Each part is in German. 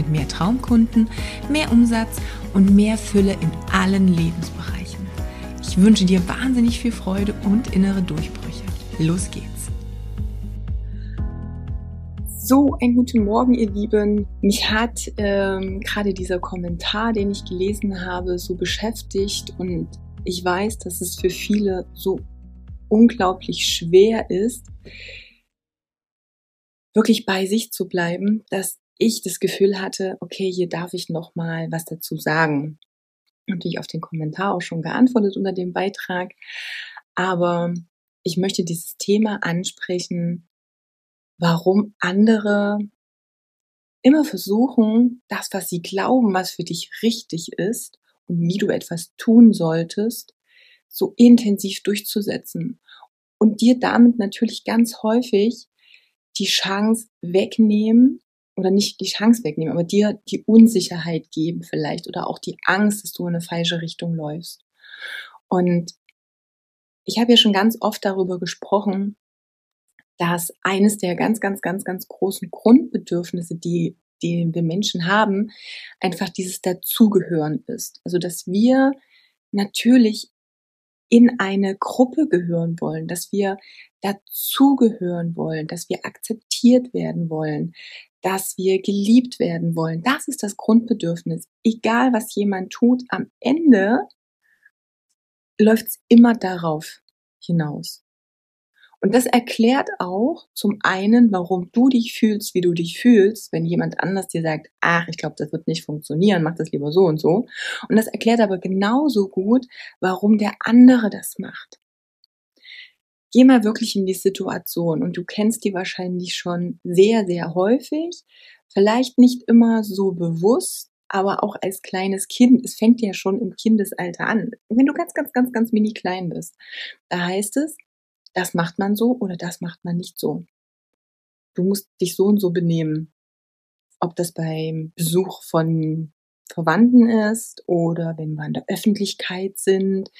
Mit mehr Traumkunden, mehr Umsatz und mehr Fülle in allen Lebensbereichen. Ich wünsche dir wahnsinnig viel Freude und innere Durchbrüche. Los geht's! So, einen guten Morgen, ihr Lieben. Mich hat ähm, gerade dieser Kommentar, den ich gelesen habe, so beschäftigt und ich weiß, dass es für viele so unglaublich schwer ist, wirklich bei sich zu bleiben, dass ich das Gefühl hatte, okay, hier darf ich noch mal was dazu sagen. Und ich auf den Kommentar auch schon geantwortet unter dem Beitrag, aber ich möchte dieses Thema ansprechen, warum andere immer versuchen, das, was sie glauben, was für dich richtig ist und wie du etwas tun solltest, so intensiv durchzusetzen und dir damit natürlich ganz häufig die Chance wegnehmen oder nicht die Chance wegnehmen, aber dir die Unsicherheit geben vielleicht oder auch die Angst, dass du in eine falsche Richtung läufst. Und ich habe ja schon ganz oft darüber gesprochen, dass eines der ganz, ganz, ganz, ganz großen Grundbedürfnisse, die, die wir Menschen haben, einfach dieses Dazugehören ist. Also, dass wir natürlich in eine Gruppe gehören wollen, dass wir dazugehören wollen, dass wir akzeptiert werden wollen, dass wir geliebt werden wollen. Das ist das Grundbedürfnis. Egal, was jemand tut, am Ende läuft es immer darauf hinaus. Und das erklärt auch zum einen, warum du dich fühlst, wie du dich fühlst, wenn jemand anders dir sagt, ach, ich glaube, das wird nicht funktionieren, mach das lieber so und so. Und das erklärt aber genauso gut, warum der andere das macht. Geh mal wirklich in die Situation und du kennst die wahrscheinlich schon sehr, sehr häufig, vielleicht nicht immer so bewusst, aber auch als kleines Kind, es fängt ja schon im Kindesalter an. Wenn du ganz, ganz, ganz, ganz mini klein bist, da heißt es, das macht man so oder das macht man nicht so. Du musst dich so und so benehmen. Ob das beim Besuch von Verwandten ist oder wenn wir in der Öffentlichkeit sind,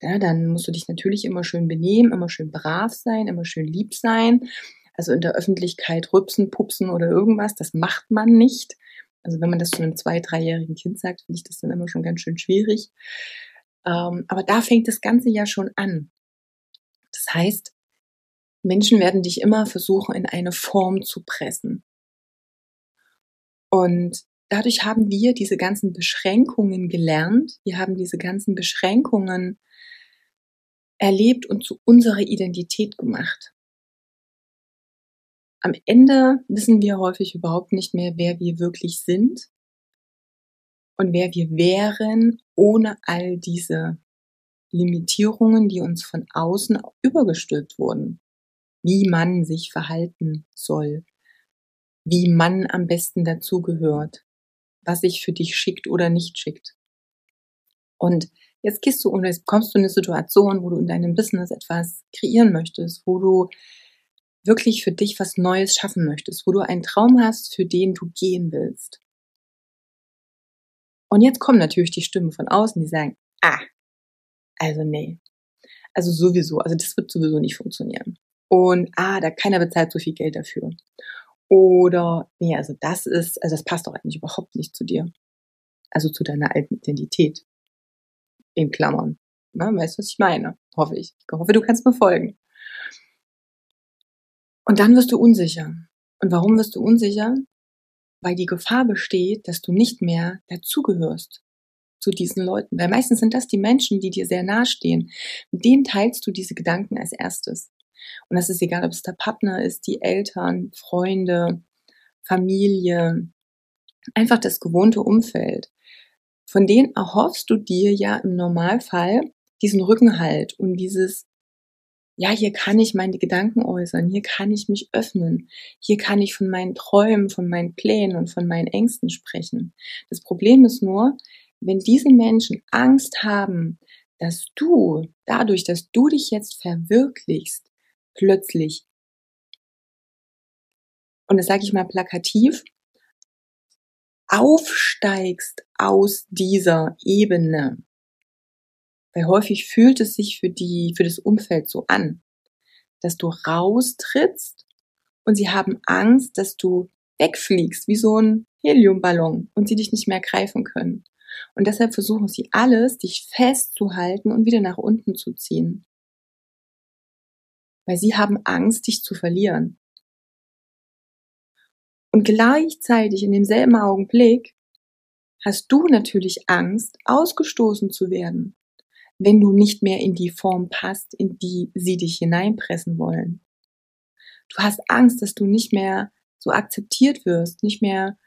ja, dann musst du dich natürlich immer schön benehmen, immer schön brav sein, immer schön lieb sein. Also in der Öffentlichkeit rüpsen, pupsen oder irgendwas, das macht man nicht. Also wenn man das zu einem zwei-, dreijährigen Kind sagt, finde ich das dann immer schon ganz schön schwierig. Ähm, aber da fängt das Ganze ja schon an. Das heißt, Menschen werden dich immer versuchen, in eine Form zu pressen. Und dadurch haben wir diese ganzen Beschränkungen gelernt. Wir haben diese ganzen Beschränkungen erlebt und zu unserer Identität gemacht. Am Ende wissen wir häufig überhaupt nicht mehr, wer wir wirklich sind und wer wir wären ohne all diese Limitierungen, die uns von außen übergestülpt wurden, wie man sich verhalten soll, wie man am besten dazugehört, was sich für dich schickt oder nicht schickt. Und jetzt gehst du und jetzt kommst du in eine Situation, wo du in deinem Business etwas kreieren möchtest, wo du wirklich für dich was Neues schaffen möchtest, wo du einen Traum hast, für den du gehen willst. Und jetzt kommen natürlich die Stimmen von außen, die sagen, ah, also nee. Also sowieso, also das wird sowieso nicht funktionieren. Und ah, da keiner bezahlt so viel Geld dafür. Oder nee, also das ist, also das passt doch eigentlich überhaupt nicht zu dir. Also zu deiner alten Identität. In Klammern. Na, weißt du, was ich meine? Hoffe ich. Ich hoffe, du kannst mir folgen. Und dann wirst du unsicher. Und warum wirst du unsicher? Weil die Gefahr besteht, dass du nicht mehr dazugehörst zu diesen Leuten. Weil meistens sind das die Menschen, die dir sehr nahestehen. Mit denen teilst du diese Gedanken als erstes. Und das ist egal, ob es der Partner ist, die Eltern, Freunde, Familie, einfach das gewohnte Umfeld. Von denen erhoffst du dir ja im Normalfall diesen Rückenhalt und dieses ja, hier kann ich meine Gedanken äußern, hier kann ich mich öffnen, hier kann ich von meinen Träumen, von meinen Plänen und von meinen Ängsten sprechen. Das Problem ist nur, wenn diese Menschen Angst haben, dass du dadurch, dass du dich jetzt verwirklichst, plötzlich, und das sage ich mal plakativ, aufsteigst aus dieser Ebene, weil häufig fühlt es sich für die, für das Umfeld so an, dass du raustrittst und sie haben Angst, dass du wegfliegst, wie so ein Heliumballon und sie dich nicht mehr greifen können. Und deshalb versuchen sie alles, dich festzuhalten und wieder nach unten zu ziehen. Weil sie haben Angst, dich zu verlieren. Und gleichzeitig in demselben Augenblick hast du natürlich Angst, ausgestoßen zu werden wenn du nicht mehr in die Form passt, in die sie dich hineinpressen wollen. Du hast Angst, dass du nicht mehr so akzeptiert wirst, nicht mehr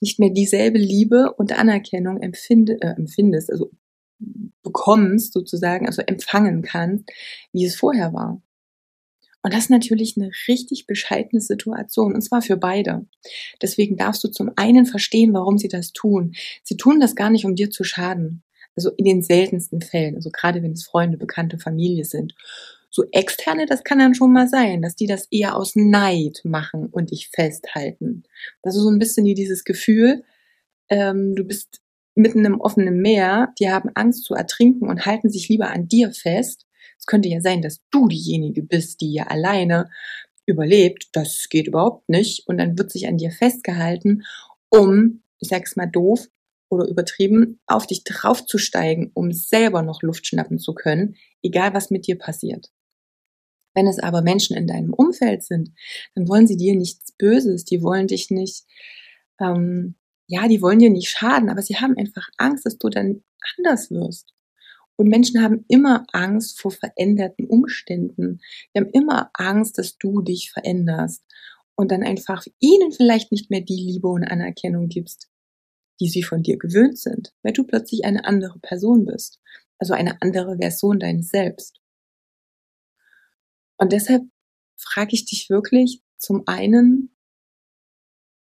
nicht mehr dieselbe Liebe und Anerkennung empfinde, äh, empfindest, also bekommst sozusagen, also empfangen kannst, wie es vorher war. Und das ist natürlich eine richtig bescheidene Situation, und zwar für beide. Deswegen darfst du zum einen verstehen, warum sie das tun. Sie tun das gar nicht, um dir zu schaden. Also in den seltensten Fällen, also gerade wenn es Freunde, Bekannte, Familie sind. So externe, das kann dann schon mal sein, dass die das eher aus Neid machen und dich festhalten. Das ist so ein bisschen wie dieses Gefühl, ähm, du bist mitten im offenen Meer, die haben Angst zu ertrinken und halten sich lieber an dir fest. Es könnte ja sein, dass du diejenige bist, die ja alleine überlebt. Das geht überhaupt nicht. Und dann wird sich an dir festgehalten, um, ich sag's mal doof, oder übertrieben, auf dich draufzusteigen, um selber noch Luft schnappen zu können, egal was mit dir passiert. Wenn es aber Menschen in deinem Umfeld sind, dann wollen sie dir nichts Böses, die wollen dich nicht, ähm, ja, die wollen dir nicht schaden, aber sie haben einfach Angst, dass du dann anders wirst. Und Menschen haben immer Angst vor veränderten Umständen. Die haben immer Angst, dass du dich veränderst und dann einfach ihnen vielleicht nicht mehr die Liebe und Anerkennung gibst, die sie von dir gewöhnt sind, weil du plötzlich eine andere Person bist, also eine andere Version deines Selbst. Und deshalb frage ich dich wirklich zum einen,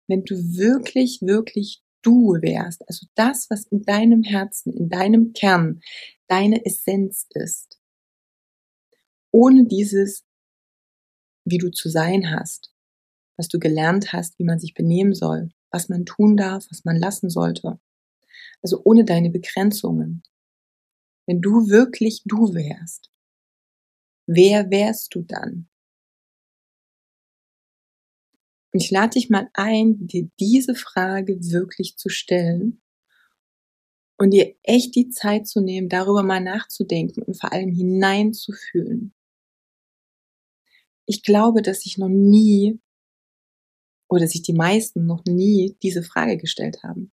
wenn du wirklich, wirklich du wärst, also das, was in deinem Herzen, in deinem Kern deine Essenz ist, ohne dieses, wie du zu sein hast, was du gelernt hast, wie man sich benehmen soll, was man tun darf, was man lassen sollte. Also ohne deine Begrenzungen. Wenn du wirklich du wärst, wer wärst du dann? Und ich lade dich mal ein, dir diese Frage wirklich zu stellen und dir echt die Zeit zu nehmen, darüber mal nachzudenken und vor allem hineinzufühlen. Ich glaube, dass ich noch nie oder sich die meisten noch nie diese Frage gestellt haben.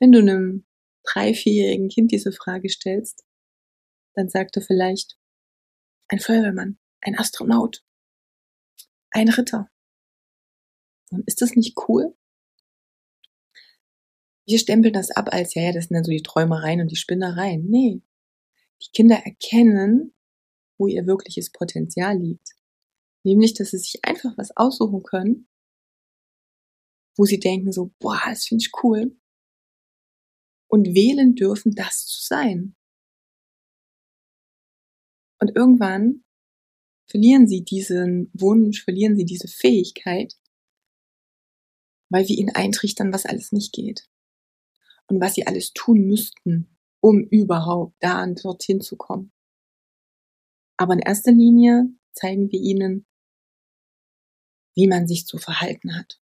Wenn du einem drei, vierjährigen Kind diese Frage stellst, dann sagt er vielleicht ein Feuerwehrmann, ein Astronaut, ein Ritter. Und ist das nicht cool? Wir stempeln das ab als, ja, ja, das sind dann so die Träumereien und die Spinnereien. Nee. Die Kinder erkennen, wo ihr wirkliches Potenzial liegt. Nämlich, dass sie sich einfach was aussuchen können, wo sie denken so, boah, das finde ich cool. Und wählen dürfen, das zu sein. Und irgendwann verlieren sie diesen Wunsch, verlieren sie diese Fähigkeit, weil wir ihnen eintrichtern, was alles nicht geht. Und was sie alles tun müssten, um überhaupt da und dorthin zu kommen. Aber in erster Linie zeigen wir ihnen, wie man sich zu verhalten hat.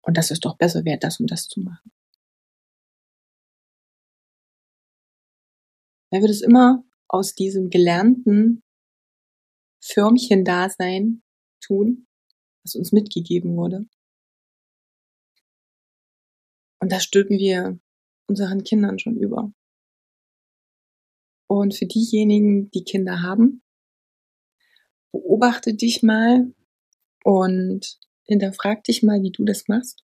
Und dass es doch besser wäre, das und das zu machen. Weil wir das immer aus diesem gelernten Förmchen-Dasein tun, was uns mitgegeben wurde. Und das stülpen wir unseren Kindern schon über. Und für diejenigen, die Kinder haben, beobachte dich mal und hinterfrag dich mal, wie du das machst.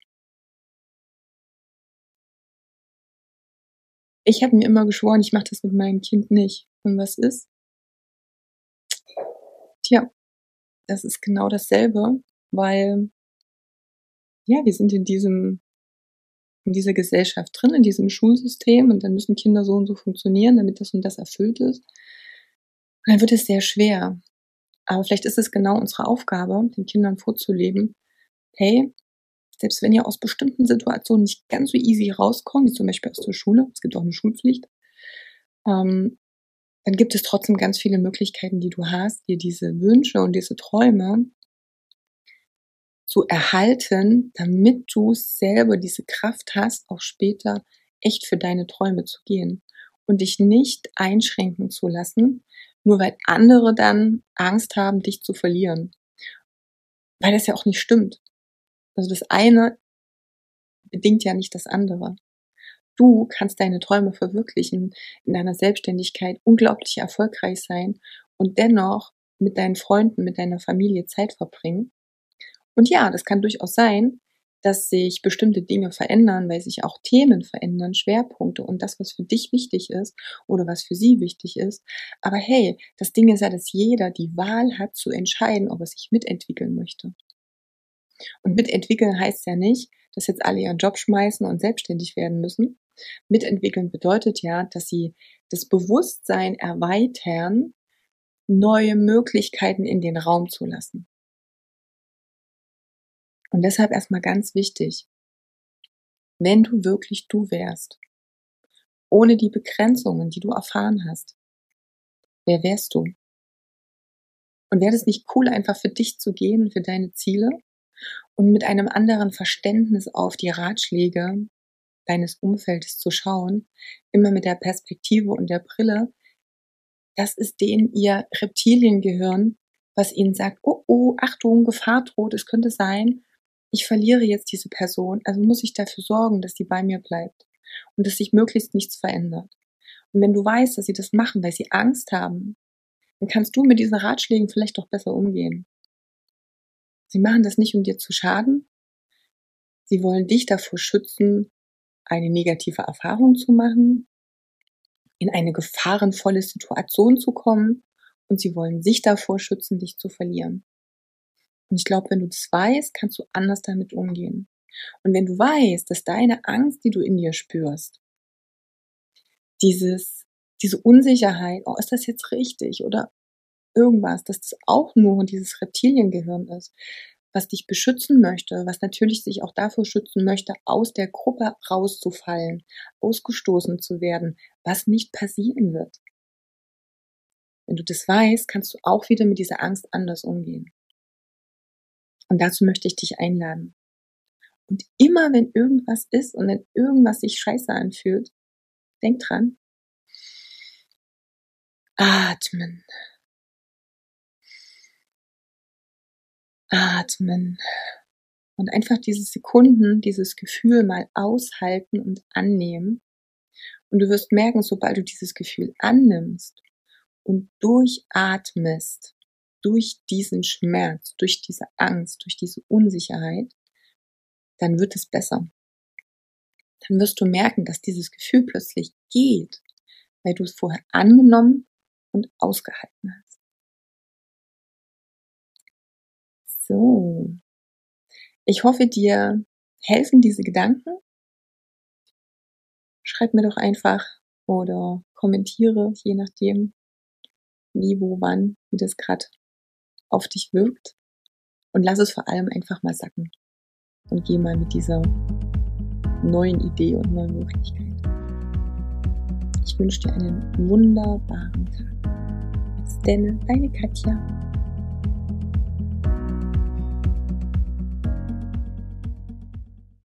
Ich habe mir immer geschworen, ich mache das mit meinem Kind nicht. Und was ist? Tja, das ist genau dasselbe, weil ja, wir sind in diesem in dieser Gesellschaft drin, in diesem Schulsystem und dann müssen Kinder so und so funktionieren, damit das und das erfüllt ist. Und dann wird es sehr schwer. Aber vielleicht ist es genau unsere Aufgabe, den Kindern vorzuleben, hey, selbst wenn ihr aus bestimmten Situationen nicht ganz so easy rauskommt, wie zum Beispiel aus der Schule, es gibt auch eine Schulpflicht, ähm, dann gibt es trotzdem ganz viele Möglichkeiten, die du hast, dir diese Wünsche und diese Träume zu erhalten, damit du selber diese Kraft hast, auch später echt für deine Träume zu gehen und dich nicht einschränken zu lassen, nur weil andere dann Angst haben, dich zu verlieren. Weil das ja auch nicht stimmt. Also das eine bedingt ja nicht das andere. Du kannst deine Träume verwirklichen, in deiner Selbstständigkeit unglaublich erfolgreich sein und dennoch mit deinen Freunden, mit deiner Familie Zeit verbringen. Und ja, das kann durchaus sein, dass sich bestimmte Dinge verändern, weil sich auch Themen verändern, Schwerpunkte und das, was für dich wichtig ist oder was für sie wichtig ist. Aber hey, das Ding ist ja, dass jeder die Wahl hat zu entscheiden, ob er sich mitentwickeln möchte. Und mitentwickeln heißt ja nicht, dass jetzt alle ihren Job schmeißen und selbstständig werden müssen. Mitentwickeln bedeutet ja, dass sie das Bewusstsein erweitern, neue Möglichkeiten in den Raum zu lassen. Und deshalb erstmal ganz wichtig, wenn du wirklich du wärst, ohne die Begrenzungen, die du erfahren hast, wer wärst du? Und wäre es nicht cool, einfach für dich zu gehen, für deine Ziele und mit einem anderen Verständnis auf die Ratschläge deines Umfeldes zu schauen, immer mit der Perspektive und der Brille, das ist denen ihr Reptiliengehirn, was ihnen sagt, oh, oh, Achtung, Gefahr droht, es könnte sein, ich verliere jetzt diese Person, also muss ich dafür sorgen, dass die bei mir bleibt und dass sich möglichst nichts verändert. Und wenn du weißt, dass sie das machen, weil sie Angst haben, dann kannst du mit diesen Ratschlägen vielleicht doch besser umgehen. Sie machen das nicht, um dir zu schaden. Sie wollen dich davor schützen, eine negative Erfahrung zu machen, in eine gefahrenvolle Situation zu kommen und sie wollen sich davor schützen, dich zu verlieren. Und ich glaube, wenn du das weißt, kannst du anders damit umgehen. Und wenn du weißt, dass deine Angst, die du in dir spürst, dieses, diese Unsicherheit, oh, ist das jetzt richtig oder irgendwas, dass das auch nur dieses Reptiliengehirn ist, was dich beschützen möchte, was natürlich sich auch davor schützen möchte, aus der Gruppe rauszufallen, ausgestoßen zu werden, was nicht passieren wird. Wenn du das weißt, kannst du auch wieder mit dieser Angst anders umgehen. Und dazu möchte ich dich einladen. Und immer wenn irgendwas ist und wenn irgendwas sich scheiße anfühlt, denk dran. Atmen. Atmen. Und einfach diese Sekunden, dieses Gefühl mal aushalten und annehmen. Und du wirst merken, sobald du dieses Gefühl annimmst und durchatmest, durch diesen Schmerz, durch diese Angst, durch diese Unsicherheit, dann wird es besser. Dann wirst du merken, dass dieses Gefühl plötzlich geht, weil du es vorher angenommen und ausgehalten hast. So. Ich hoffe, dir helfen diese Gedanken. Schreib mir doch einfach oder kommentiere, je nachdem, wie, wo, wann, wie das gerade auf dich wirkt und lass es vor allem einfach mal sacken und geh mal mit dieser neuen Idee und neuen Möglichkeit. Ich wünsche dir einen wunderbaren Tag. Bis denn, deine Katja.